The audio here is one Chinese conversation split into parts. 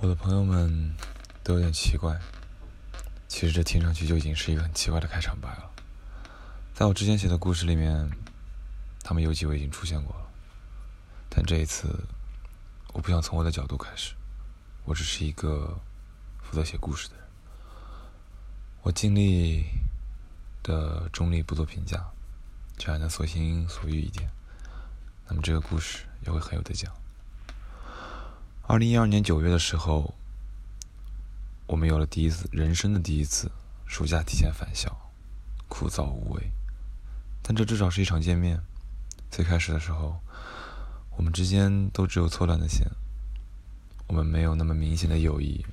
我的朋友们都有点奇怪，其实这听上去就已经是一个很奇怪的开场白了。在我之前写的故事里面，他们有几位已经出现过了，但这一次，我不想从我的角度开始，我只是一个负责写故事的人，我尽力的中立不做评价，只然能所心所欲一点，那么这个故事也会很有得讲。二零一二年九月的时候，我们有了第一次人生的第一次暑假提前返校，枯燥无味，但这至少是一场见面。最开始的时候，我们之间都只有错乱的线，我们没有那么明显的友谊，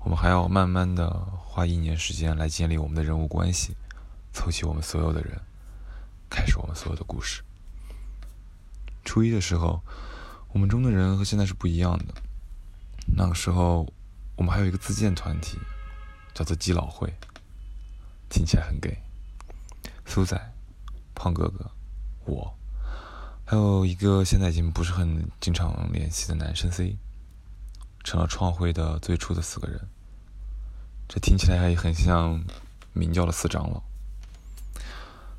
我们还要慢慢的花一年时间来建立我们的人物关系，凑齐我们所有的人，开始我们所有的故事。初一的时候。我们中的人和现在是不一样的。那个时候，我们还有一个自建团体，叫做基佬会，听起来很 gay。苏仔、胖哥哥、我，还有一个现在已经不是很经常联系的男生 C，成了创会的最初的四个人。这听起来还很像明教的四长老。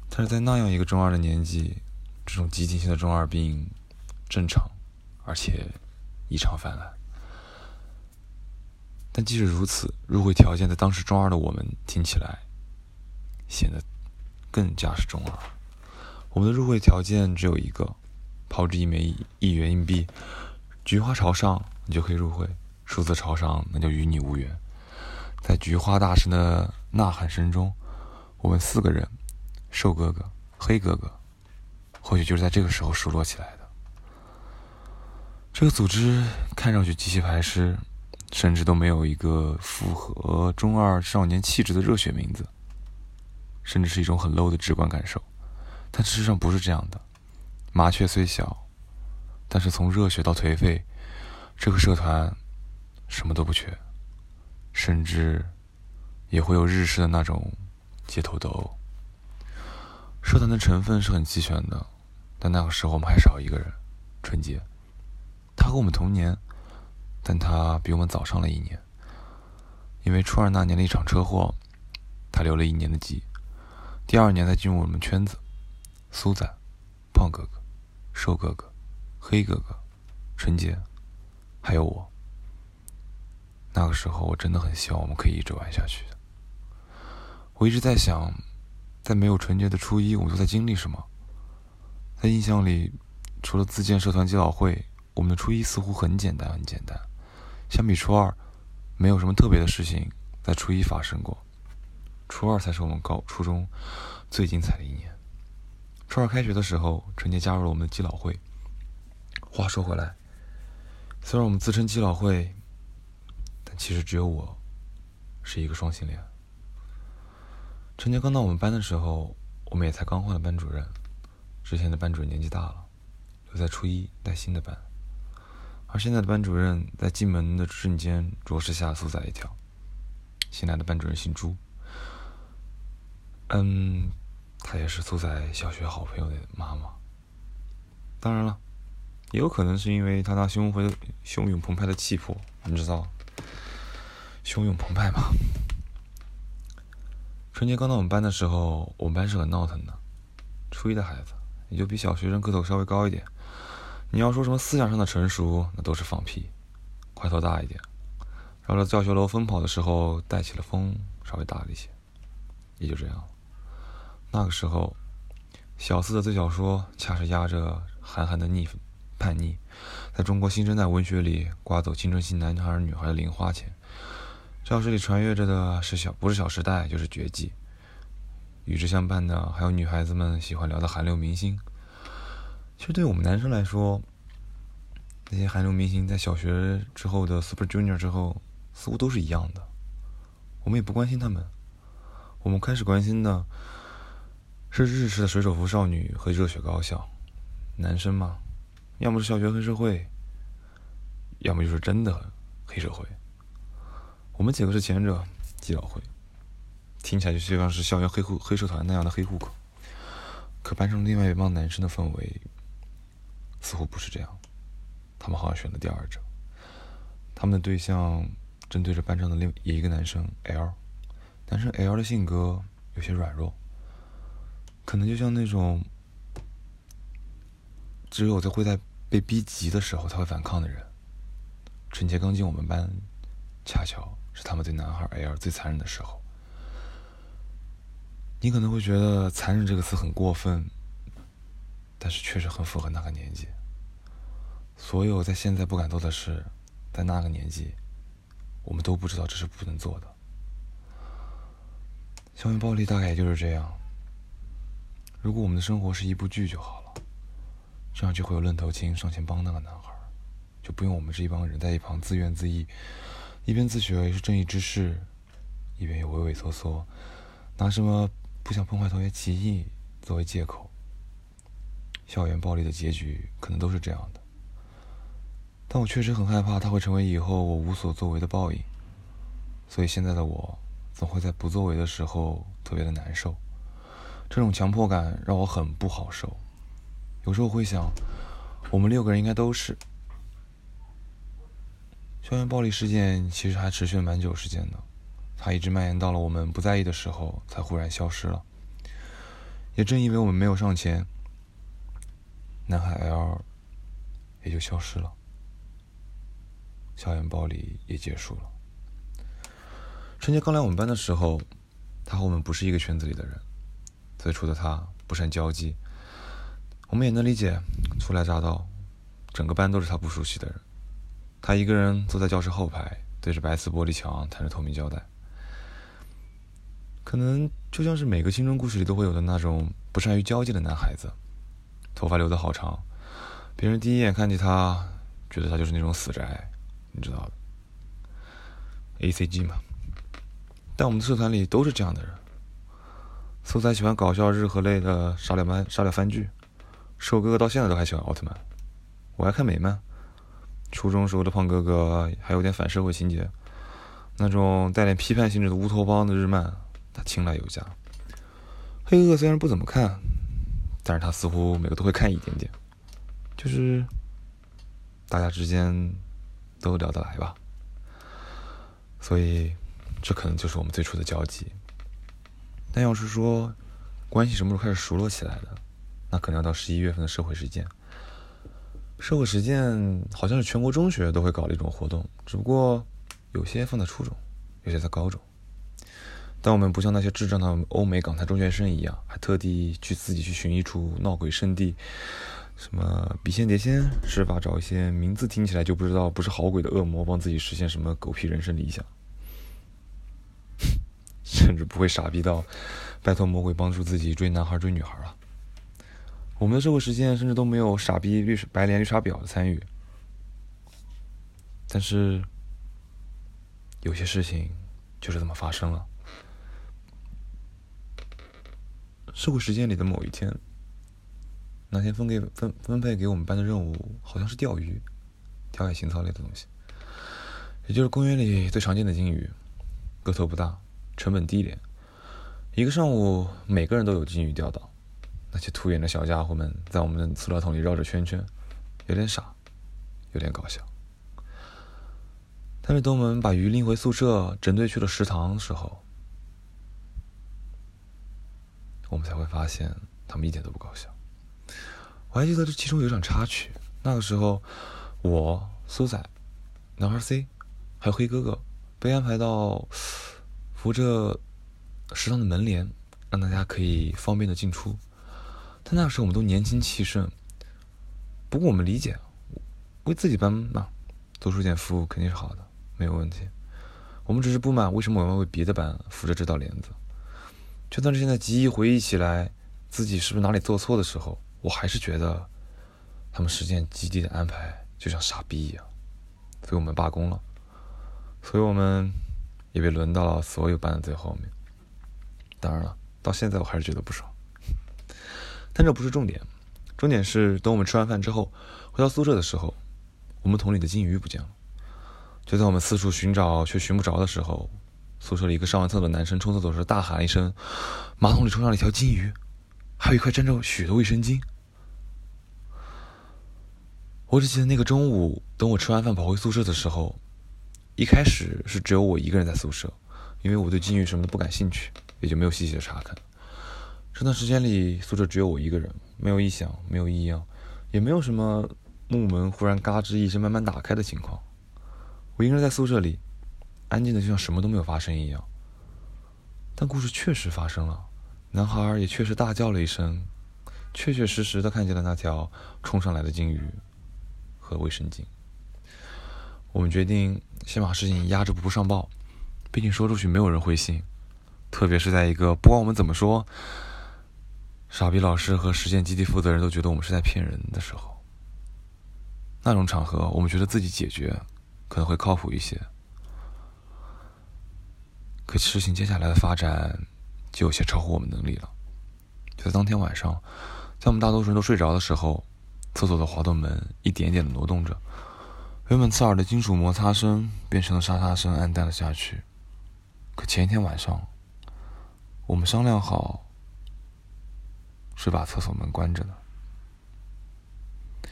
但是在那样一个中二的年纪，这种集体性的中二病正常。而且异常泛滥，但即使如此，入会条件在当时中二的我们听起来显得更加是中二。我们的入会条件只有一个：抛掷一枚一元硬币，菊花朝上，你就可以入会；数字朝上，那就与你无缘。在菊花大神的呐喊声中，我们四个人——瘦哥哥、黑哥哥，或许就是在这个时候熟络起来的。这个组织看上去极其排斥，甚至都没有一个符合中二少年气质的热血名字，甚至是一种很 low 的直观感受。但事实上不是这样的。麻雀虽小，但是从热血到颓废，这个社团什么都不缺，甚至也会有日式的那种街头斗殴。社团的成分是很齐全的，但那个时候我们还少一个人，纯洁。他和我们同年，但他比我们早上了一年。因为初二那年的一场车祸，他留了一年的级，第二年才进入我们圈子。苏仔、胖哥哥、瘦哥哥、黑哥哥、纯洁，还有我。那个时候我真的很希望我们可以一直玩下去。我一直在想，在没有纯洁的初一，我们都在经历什么？在印象里，除了自建社团、基佬会。我们的初一似乎很简单，很简单。相比初二，没有什么特别的事情在初一发生过。初二才是我们高初中最精彩的一年。初二开学的时候，春节加入了我们的基佬会。话说回来，虽然我们自称基佬会，但其实只有我是一个双性恋。春节刚到我们班的时候，我们也才刚换了班主任，之前的班主任年纪大了，留在初一带新的班。而现在的班主任在进门的瞬间，着实吓苏仔一跳。新来的班主任姓朱，嗯，她也是苏仔小学好朋友的妈妈。当然了，也有可能是因为她那胸怀、汹涌澎湃的气魄，你知道，汹涌澎湃嘛。春节刚到我们班的时候，我们班是很闹腾的，初一的孩子也就比小学生个头稍微高一点。你要说什么思想上的成熟，那都是放屁。块头大一点，绕着教学楼奔跑的时候带起了风，稍微大了一些，也就这样。那个时候，小四的最小说恰是压着韩寒的逆叛逆，在中国新生代文学里刮走青春期男孩女孩的零花钱。教室里传阅着的是小，不是《小时代》，就是《绝技》。与之相伴的还有女孩子们喜欢聊的韩流明星。其实对我们男生来说，那些韩流明星在小学之后的 Super Junior 之后，似乎都是一样的。我们也不关心他们，我们开始关心的是日式的水手服少女和热血高校。男生嘛，要么是校园黑社会，要么就是真的黑社会。我们几个是前者，基佬会，听起来就像是校园黑户黑社团那样的黑户口。可班上另外一帮男生的氛围。似乎不是这样，他们好像选了第二者。他们的对象正对着班上的另一个男生 L。男生 L 的性格有些软弱，可能就像那种只有在会在被逼急的时候才会反抗的人。春节刚进我们班，恰巧是他们对男孩 L 最残忍的时候。你可能会觉得“残忍”这个词很过分，但是确实很符合那个年纪。所有在现在不敢做的事，在那个年纪，我们都不知道这是不能做的。校园暴力大概也就是这样。如果我们的生活是一部剧就好了，这样就会有愣头青上前帮那个男孩，就不用我们这一帮人在一旁自怨自艾，一边自诩为是正义之士，一边又畏畏缩缩，拿什么？不想破坏同学情谊作为借口，校园暴力的结局可能都是这样的。但我确实很害怕，它会成为以后我无所作为的报应。所以现在的我，总会在不作为的时候特别的难受。这种强迫感让我很不好受。有时候会想，我们六个人应该都是。校园暴力事件其实还持续了蛮久时间的。它一直蔓延到了我们不在意的时候，才忽然消失了。也正因为我们没有上前，男孩 L 也就消失了，校园暴力也结束了。春节刚来我们班的时候，他和我们不是一个圈子里的人。最初的他不善交际，我们也能理解。初来乍到，整个班都是他不熟悉的人。他一个人坐在教室后排，对着白瓷玻璃墙弹着透明胶带。可能就像是每个青春故事里都会有的那种不善于交际的男孩子，头发留得好长，别人第一眼看见他，觉得他就是那种死宅，你知道的，A C G 嘛。但我们的社团里都是这样的人。素材喜欢搞笑日和类的沙雕番沙雕番剧，瘦哥哥到现在都还喜欢奥特曼，我爱看美漫。初中时候的胖哥哥还有点反社会情节，那种带点批判性质的乌托邦的日漫。他青睐有加，黑哥哥虽然不怎么看，但是他似乎每个都会看一点点，就是大家之间都聊得来吧，所以这可能就是我们最初的交集。但要是说关系什么时候开始熟络起来的，那可能要到十一月份的社会实践。社会实践好像是全国中学都会搞的一种活动，只不过有些放在初中，有些在高中。但我们不像那些智障的欧美港台中学生一样，还特地去自己去寻一处闹鬼圣地，什么笔仙碟仙，设法找一些名字听起来就不知道不是好鬼的恶魔，帮自己实现什么狗屁人生理想，甚至不会傻逼到拜托魔鬼帮助自己追男孩追女孩啊。我们的社会实践甚至都没有傻逼绿白莲绿茶婊的参与，但是有些事情就是这么发生了。社会实践里的某一天，那天分给分分配给我们班的任务好像是钓鱼，跳海行操类的东西，也就是公园里最常见的金鱼，个头不大，成本低廉，一个上午每个人都有金鱼钓到，那些突眼的小家伙们在我们的塑料桶里绕着圈圈，有点傻，有点搞笑。但是等我们把鱼拎回宿舍，整队去了食堂的时候。我们才会发现，他们一点都不搞笑。我还记得这其中有一场插曲，那个时候，我苏仔、男孩 C，还有黑哥哥，被安排到扶着食堂的门帘，让大家可以方便的进出。但那个时候我们都年轻气盛，不过我们理解，为自己班嘛，多出一点服务肯定是好的，没有问题。我们只是不满，为什么我们要为别的班扶着这道帘子？就算是现在极易回忆起来，自己是不是哪里做错的时候，我还是觉得他们实践基地的安排就像傻逼一样，所以我们罢工了，所以我们也被轮到了所有班的最后面。当然了，到现在我还是觉得不爽，但这不是重点，重点是等我们吃完饭之后回到宿舍的时候，我们桶里的金鱼不见了。就在我们四处寻找却寻不着的时候。宿舍里一个上完厕所的男生冲厕所时大喊一声：“马桶里冲上了一条金鱼，还有一块沾着血的卫生巾。”我只记得那个中午，等我吃完饭跑回宿舍的时候，一开始是只有我一个人在宿舍，因为我对金鱼什么都不感兴趣，也就没有细细的查看。这段时间里，宿舍只有我一个人，没有异响，没有异样，也没有什么木门忽然嘎吱一声慢慢打开的情况。我一个人在宿舍里，安静的就像什么都没有发生一样。但故事确实发生了，男孩也确实大叫了一声，确确实实的看见了那条冲上来的鲸鱼和卫生巾。我们决定先把事情压着不上报，毕竟说出去没有人会信，特别是在一个不管我们怎么说，傻逼老师和实践基地负责人都觉得我们是在骗人的时候。那种场合，我们觉得自己解决可能会靠谱一些。可事情接下来的发展就有些超乎我们能力了。就在当天晚上，在我们大多数人都睡着的时候，厕所的滑动门一点点的挪动着。原本刺耳的金属摩擦声变成了沙沙声，暗淡了下去。可前一天晚上，我们商量好是把厕所门关着的。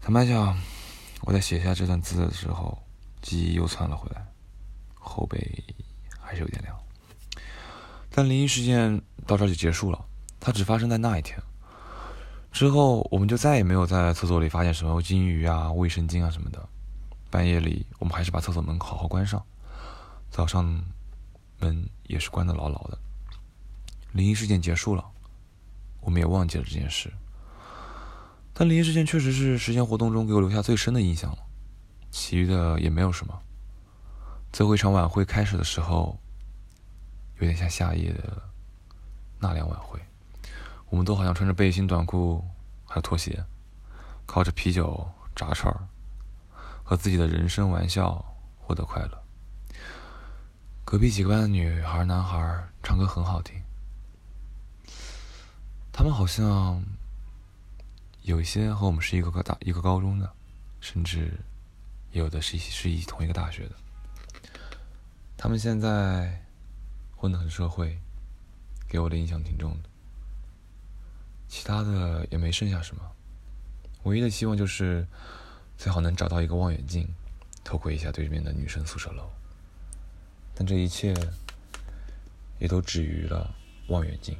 坦白讲，我在写下这段字的时候，记忆又窜了回来，后背还是有点凉。但灵异事件到这就结束了，它只发生在那一天。之后，我们就再也没有在厕所里发现什么金鱼啊、卫生巾啊什么的。半夜里，我们还是把厕所门好好关上。早上，门也是关的牢牢的。灵异事件结束了，我们也忘记了这件事。但灵异事件确实是实践活动中给我留下最深的印象了。其余的也没有什么。最后一场晚会开始的时候，有点像夏夜的纳凉晚会。我们都好像穿着背心、短裤，还有拖鞋，靠着啤酒、炸串儿，和自己的人生玩笑获得快乐。隔壁几个班的女孩、男孩唱歌很好听，他们好像有一些和我们是一个高大、一个高中的，甚至有的是一是一同一个大学的。他们现在混得很社会，给我的印象挺重的。其他的也没剩下什么，唯一的希望就是最好能找到一个望远镜，偷窥一下对面的女生宿舍楼。但这一切也都止于了望远镜。